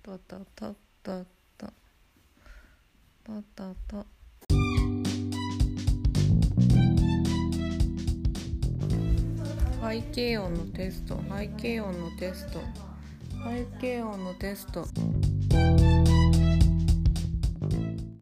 たたたたたた。た背景音のテスト。背景音のテスト。背景音のテスト。